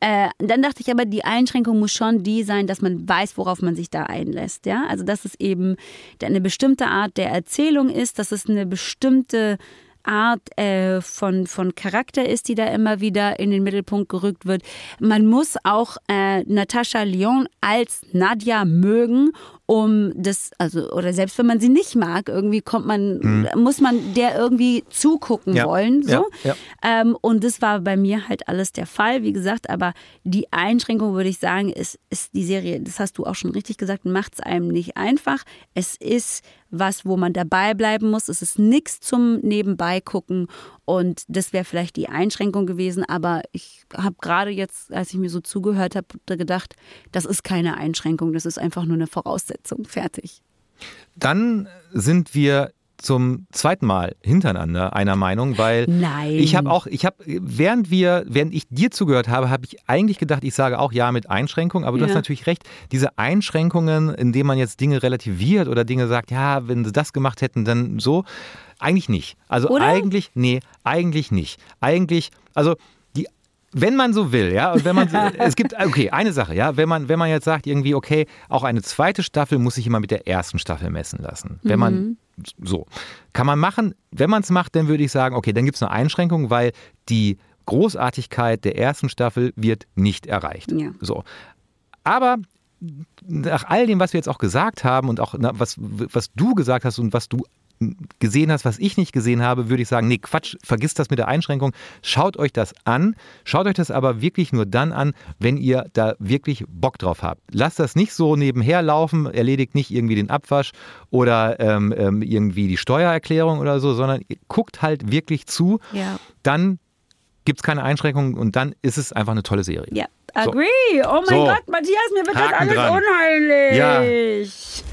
Äh, dann dachte ich aber, die Einschränkung muss schon die sein, dass man weiß, worauf man sich da einlässt, ja. Also dass es eben eine bestimmte Art der Erzählung ist, dass es eine bestimmte Art äh, von, von Charakter ist, die da immer wieder in den Mittelpunkt gerückt wird. Man muss auch äh, Natascha Lyon als Nadja mögen, um das, also, oder selbst wenn man sie nicht mag, irgendwie kommt man, mhm. muss man der irgendwie zugucken ja. wollen. So. Ja. Ähm, und das war bei mir halt alles der Fall, wie gesagt, aber die Einschränkung, würde ich sagen, ist, ist die Serie, das hast du auch schon richtig gesagt, macht es einem nicht einfach. Es ist was, wo man dabei bleiben muss. Es ist nichts zum Nebenbei gucken und das wäre vielleicht die Einschränkung gewesen. Aber ich habe gerade jetzt, als ich mir so zugehört habe, gedacht, das ist keine Einschränkung, das ist einfach nur eine Voraussetzung. Fertig. Dann sind wir zum zweiten Mal hintereinander einer Meinung, weil Nein. ich habe auch, ich habe, während wir, während ich dir zugehört habe, habe ich eigentlich gedacht, ich sage auch ja mit Einschränkungen, aber du ja. hast natürlich recht, diese Einschränkungen, indem man jetzt Dinge relativiert oder Dinge sagt, ja, wenn sie das gemacht hätten, dann so, eigentlich nicht. Also oder? eigentlich, nee, eigentlich nicht. Eigentlich, also wenn man so will, ja, und wenn man es gibt okay, eine Sache, ja, wenn man wenn man jetzt sagt irgendwie okay, auch eine zweite Staffel muss sich immer mit der ersten Staffel messen lassen. Wenn mhm. man so kann man machen, wenn man es macht, dann würde ich sagen, okay, dann gibt es eine Einschränkung, weil die Großartigkeit der ersten Staffel wird nicht erreicht. Ja. So. Aber nach all dem, was wir jetzt auch gesagt haben und auch was, was du gesagt hast und was du gesehen hast, was ich nicht gesehen habe, würde ich sagen, nee, Quatsch, vergisst das mit der Einschränkung. Schaut euch das an. Schaut euch das aber wirklich nur dann an, wenn ihr da wirklich Bock drauf habt. Lasst das nicht so nebenher laufen, erledigt nicht irgendwie den Abwasch oder ähm, ähm irgendwie die Steuererklärung oder so, sondern guckt halt wirklich zu. Ja. Dann gibt es keine Einschränkungen und dann ist es einfach eine tolle Serie. Ja, agree. So. Oh mein so. Gott, Matthias, mir wird Haken das alles dran. unheimlich. Ja.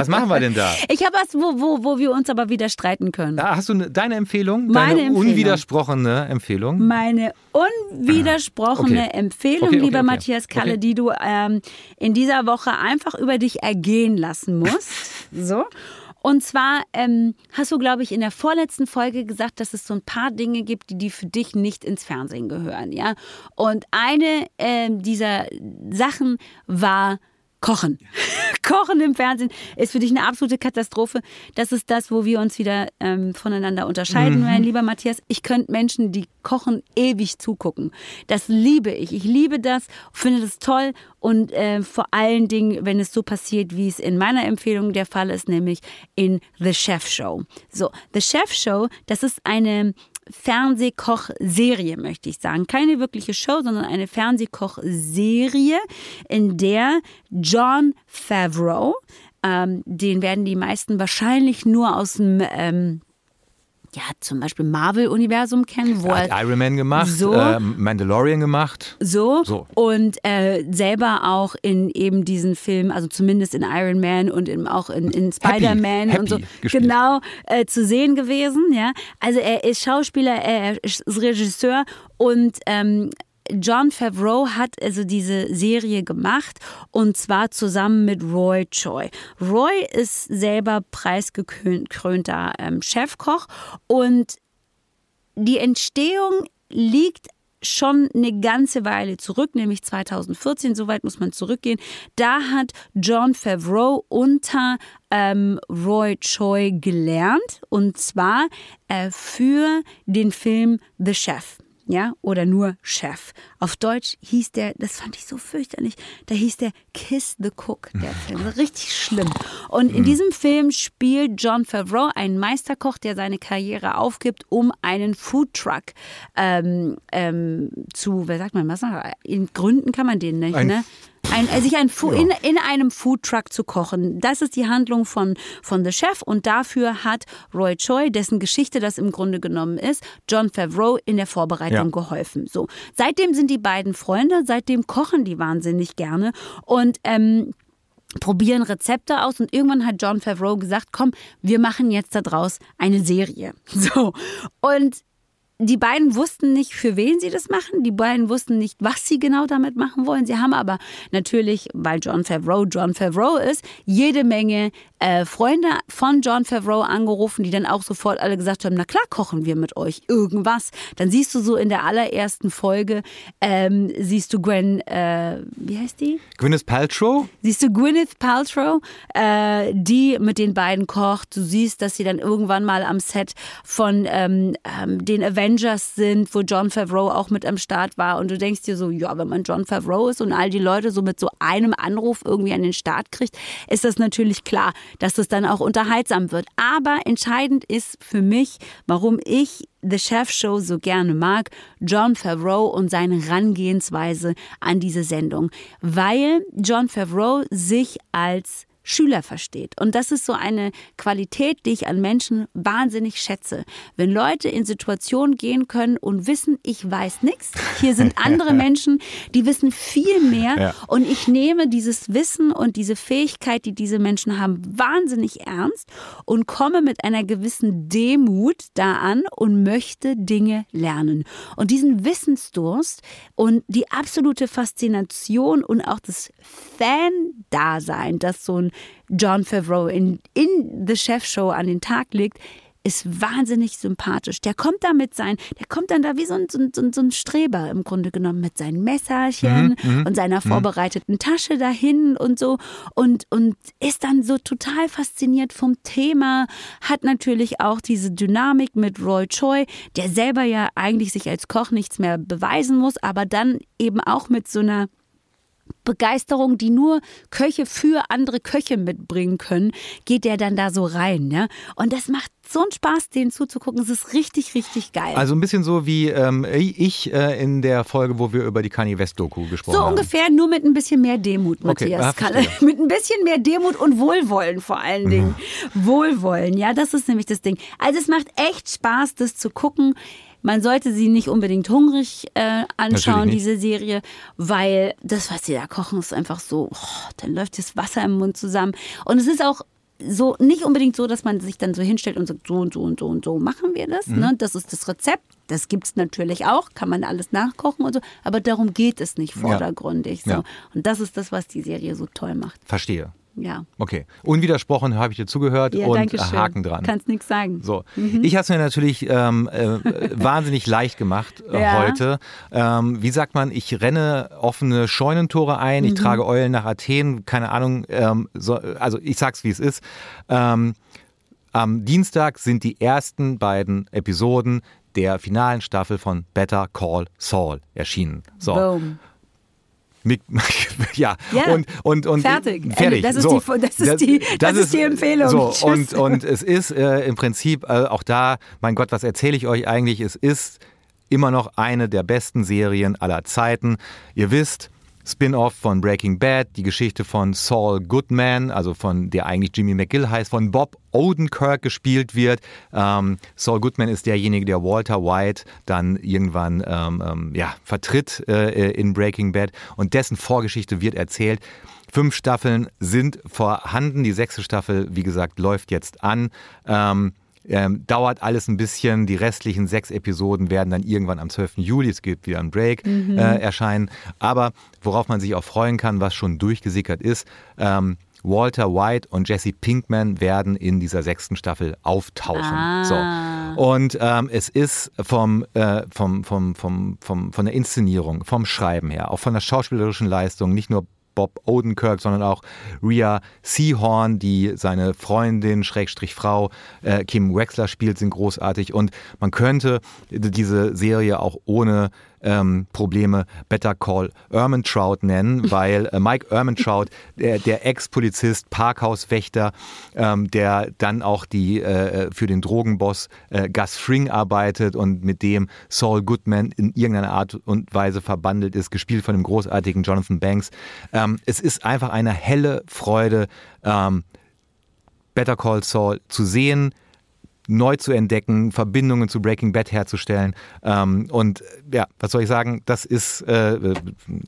Was machen wir denn da? Ich habe was, wo, wo, wo wir uns aber wieder streiten können. Da hast du ne, deine Empfehlung? Meine deine Empfehlung. unwidersprochene Empfehlung? Meine unwidersprochene okay. Empfehlung, okay, okay, lieber Matthias Kalle, die du ähm, in dieser Woche einfach über dich ergehen lassen musst. so. Und zwar ähm, hast du, glaube ich, in der vorletzten Folge gesagt, dass es so ein paar Dinge gibt, die, die für dich nicht ins Fernsehen gehören. Ja? Und eine äh, dieser Sachen war Kochen. Kochen im Fernsehen ist für dich eine absolute Katastrophe. Das ist das, wo wir uns wieder ähm, voneinander unterscheiden, mhm. mein lieber Matthias. Ich könnte Menschen, die kochen, ewig zugucken. Das liebe ich. Ich liebe das, finde das toll und äh, vor allen Dingen, wenn es so passiert, wie es in meiner Empfehlung der Fall ist, nämlich in The Chef Show. So, The Chef Show, das ist eine Fernsehkoch-Serie, möchte ich sagen. Keine wirkliche Show, sondern eine Fernsehkoch-Serie, in der John Favreau, ähm, den werden die meisten wahrscheinlich nur aus dem ähm, ja, zum Beispiel Marvel-Universum kennen, wo er hat Iron Man gemacht, so, äh, Mandalorian gemacht. So, so. und äh, selber auch in eben diesen Filmen, also zumindest in Iron Man und in, auch in, in Spider-Man und so, gespielt. genau äh, zu sehen gewesen. Ja, also er ist Schauspieler, er ist Regisseur und ähm, John Favreau hat also diese Serie gemacht und zwar zusammen mit Roy Choi. Roy ist selber preisgekrönter ähm, Chefkoch und die Entstehung liegt schon eine ganze Weile zurück, nämlich 2014, soweit muss man zurückgehen. Da hat John Favreau unter ähm, Roy Choi gelernt und zwar äh, für den Film The Chef ja, oder nur Chef. Auf Deutsch hieß der, das fand ich so fürchterlich, da hieß der Kiss the Cook, der Film. Richtig schlimm. Und in mhm. diesem Film spielt John Favreau einen Meisterkoch, der seine Karriere aufgibt, um einen Foodtruck ähm, ähm, zu, wer sagt man, was? In Gründen kann man den nicht, ein ne? Ein, äh, sich ein ja. in, in einem Foodtruck zu kochen. Das ist die Handlung von, von The Chef und dafür hat Roy Choi, dessen Geschichte das im Grunde genommen ist, John Favreau in der Vorbereitung ja. geholfen. So. Seitdem sind die beiden Freunde, seitdem kochen die wahnsinnig gerne und ähm, probieren Rezepte aus und irgendwann hat John Favreau gesagt, komm, wir machen jetzt daraus eine Serie. So. Und die beiden wussten nicht, für wen sie das machen. Die beiden wussten nicht, was sie genau damit machen wollen. Sie haben aber natürlich, weil John Favreau John Favreau ist, jede Menge äh, Freunde von John Favreau angerufen, die dann auch sofort alle gesagt haben, na klar kochen wir mit euch irgendwas. Dann siehst du so in der allerersten Folge, ähm, siehst du Gwen, äh, wie heißt die? Gwyneth Paltrow? Siehst du Gwyneth Paltrow, äh, die mit den beiden kocht. Du siehst, dass sie dann irgendwann mal am Set von ähm, ähm, den Avengers sind, wo John Favreau auch mit am Start war. Und du denkst dir so, ja, wenn man John Favreau ist und all die Leute so mit so einem Anruf irgendwie an den Start kriegt, ist das natürlich klar, dass das dann auch unterhaltsam wird. Aber entscheidend ist für mich, warum ich The Chef Show so gerne mag, John Favreau und seine Herangehensweise an diese Sendung, weil John Favreau sich als Schüler versteht. Und das ist so eine Qualität, die ich an Menschen wahnsinnig schätze. Wenn Leute in Situationen gehen können und wissen, ich weiß nichts, hier sind andere Menschen, die wissen viel mehr ja. und ich nehme dieses Wissen und diese Fähigkeit, die diese Menschen haben, wahnsinnig ernst und komme mit einer gewissen Demut da an und möchte Dinge lernen. Und diesen Wissensdurst und die absolute Faszination und auch das Fan-Dasein, das so ein John Favreau in, in The Chef Show an den Tag legt, ist wahnsinnig sympathisch. Der kommt da mit sein, der kommt dann da wie so ein, so ein, so ein Streber im Grunde genommen mit seinen Messerchen mhm, mhm und seiner mhm. vorbereiteten Tasche dahin und so und, und ist dann so total fasziniert vom Thema, hat natürlich auch diese Dynamik mit Roy Choi, der selber ja eigentlich sich als Koch nichts mehr beweisen muss, aber dann eben auch mit so einer Begeisterung, die nur Köche für andere Köche mitbringen können, geht der dann da so rein. Ja? Und das macht so einen Spaß, denen zuzugucken. Es ist richtig, richtig geil. Also ein bisschen so wie ähm, ich äh, in der Folge, wo wir über die Kanye West-Doku gesprochen haben. So ungefähr, nur mit ein bisschen mehr Demut, Matthias. Okay, mit ein bisschen mehr Demut und Wohlwollen vor allen Dingen. Mhm. Wohlwollen, ja, das ist nämlich das Ding. Also es macht echt Spaß, das zu gucken. Man sollte sie nicht unbedingt hungrig äh, anschauen, diese Serie, weil das, was sie da kochen, ist einfach so, oh, dann läuft das Wasser im Mund zusammen. Und es ist auch so nicht unbedingt so, dass man sich dann so hinstellt und sagt, so und so und so und so machen wir das. Mhm. Ne? Das ist das Rezept. Das gibt es natürlich auch, kann man alles nachkochen und so, aber darum geht es nicht vordergründig. Ja. So. Ja. Und das ist das, was die Serie so toll macht. Verstehe. Ja. Okay. Unwidersprochen habe ich dir zugehört ja, und Haken dran. Kannst nichts sagen. So. Mhm. Ich habe es mir natürlich ähm, äh, wahnsinnig leicht gemacht äh, ja. heute. Ähm, wie sagt man, ich renne offene Scheunentore ein, ich mhm. trage Eulen nach Athen, keine Ahnung, ähm, so, also ich sag's wie es ist. Ähm, am Dienstag sind die ersten beiden Episoden der finalen Staffel von Better Call Saul erschienen. So. Boom. Ja, ja, und, und, und fertig. fertig. Das ist, so. die, das ist, die, das, das ist die Empfehlung. So, und, und es ist äh, im Prinzip äh, auch da, mein Gott, was erzähle ich euch eigentlich? Es ist immer noch eine der besten Serien aller Zeiten. Ihr wisst, Spin-off von Breaking Bad, die Geschichte von Saul Goodman, also von der eigentlich Jimmy McGill heißt, von Bob Odenkirk gespielt wird. Ähm, Saul Goodman ist derjenige, der Walter White dann irgendwann ähm, ähm, ja, vertritt äh, in Breaking Bad und dessen Vorgeschichte wird erzählt. Fünf Staffeln sind vorhanden. Die sechste Staffel, wie gesagt, läuft jetzt an. Ähm, ähm, dauert alles ein bisschen. Die restlichen sechs Episoden werden dann irgendwann am 12. Juli, es gibt wieder ein Break, mhm. äh, erscheinen. Aber worauf man sich auch freuen kann, was schon durchgesickert ist, ähm, Walter White und Jesse Pinkman werden in dieser sechsten Staffel auftauchen. Ah. So. Und ähm, es ist vom, äh, vom, vom, vom, vom, von der Inszenierung, vom Schreiben her, auch von der schauspielerischen Leistung, nicht nur Bob Odenkirk, sondern auch Rhea Seahorn, die seine Freundin, Schrägstrich Frau, äh, Kim Wexler spielt, sind großartig. Und man könnte diese Serie auch ohne ähm, Probleme Better Call Ermentrout nennen, weil äh, Mike Ermentrout, der, der Ex-Polizist, Parkhauswächter, ähm, der dann auch die äh, für den Drogenboss äh, Gus Fring arbeitet und mit dem Saul Goodman in irgendeiner Art und Weise verbandelt ist, gespielt von dem großartigen Jonathan Banks. Ähm, es ist einfach eine helle Freude, ähm, Better Call Saul zu sehen neu zu entdecken, Verbindungen zu Breaking Bad herzustellen. Ähm, und ja, was soll ich sagen? Das ist äh,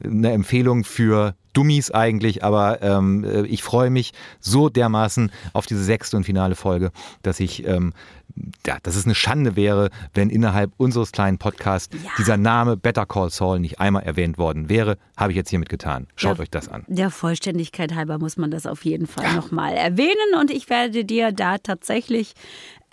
eine Empfehlung für Dummies eigentlich, aber ähm, äh, ich freue mich so dermaßen auf diese sechste und finale Folge, dass ich ähm, ja, dass es eine Schande wäre, wenn innerhalb unseres kleinen Podcasts ja. dieser Name Better Call Saul nicht einmal erwähnt worden wäre. Habe ich jetzt hiermit getan. Schaut ja, euch das an. Der Vollständigkeit halber muss man das auf jeden Fall ja. nochmal erwähnen und ich werde dir da tatsächlich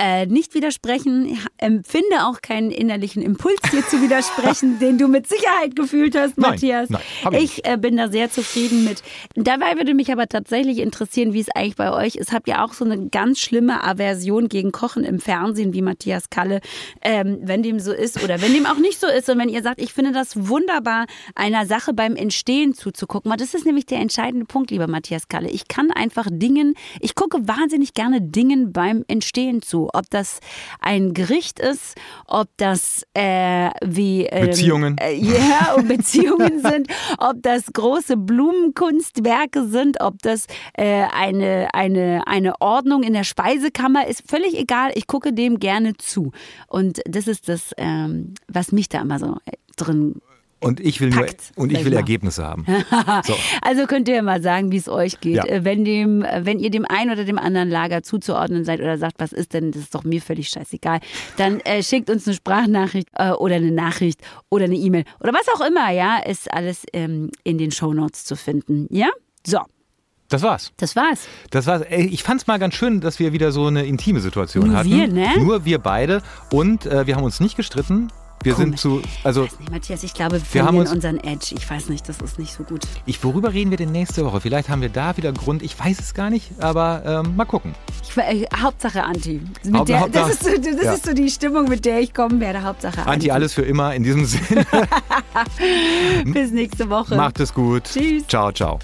äh, nicht widersprechen. Ich empfinde auch keinen innerlichen Impuls, dir zu widersprechen, den du mit Sicherheit gefühlt hast, nein, Matthias. Nein, ich äh, bin da sehr zufrieden mit. Dabei würde mich aber tatsächlich interessieren, wie es eigentlich bei euch ist. Habt ihr auch so eine ganz schlimme Aversion gegen Kochen im Fernsehen, wie Matthias Kalle, ähm, wenn dem so ist oder wenn dem auch nicht so ist und wenn ihr sagt, ich finde das wunderbar, einer Sache beim Entstehen zuzugucken. Das ist nämlich der entscheidende Punkt, lieber Matthias Kalle. Ich kann einfach Dingen, ich gucke wahnsinnig gerne Dingen beim Entstehen zu ob das ein Gericht ist, ob das äh, wie ähm, Beziehungen, äh, ja, Beziehungen sind, ob das große Blumenkunstwerke sind, ob das äh, eine, eine, eine Ordnung in der Speisekammer ist, völlig egal. Ich gucke dem gerne zu. Und das ist das, ähm, was mich da immer so drin und ich will, nur, und ich will Ergebnisse haben. So. Also könnt ihr mal sagen, wie es euch geht. Ja. Äh, wenn, dem, wenn ihr dem einen oder dem anderen Lager zuzuordnen seid oder sagt, was ist denn, das ist doch mir völlig scheißegal, dann äh, schickt uns eine Sprachnachricht äh, oder eine Nachricht oder eine E-Mail oder was auch immer, ja, ist alles ähm, in den Shownotes zu finden. Ja? So. Das war's. Das war's. Das war's. Ich fand's mal ganz schön, dass wir wieder so eine intime Situation Nur hatten. Wir, ne? Nur wir beide. Und äh, wir haben uns nicht gestritten. Wir Komisch. sind zu. Also, ich nicht, Matthias, ich glaube, wir, wir haben uns, unseren Edge. Ich weiß nicht, das ist nicht so gut. Ich, worüber reden wir denn nächste Woche? Vielleicht haben wir da wieder Grund. Ich weiß es gar nicht, aber ähm, mal gucken. Ich, äh, Hauptsache Anti. Haupt, der, Hauptsache, das ist, so, das ja. ist so die Stimmung, mit der ich kommen werde. Hauptsache Anti. Anti alles für immer in diesem Sinne. Bis nächste Woche. Macht es gut. Tschüss. Ciao, ciao.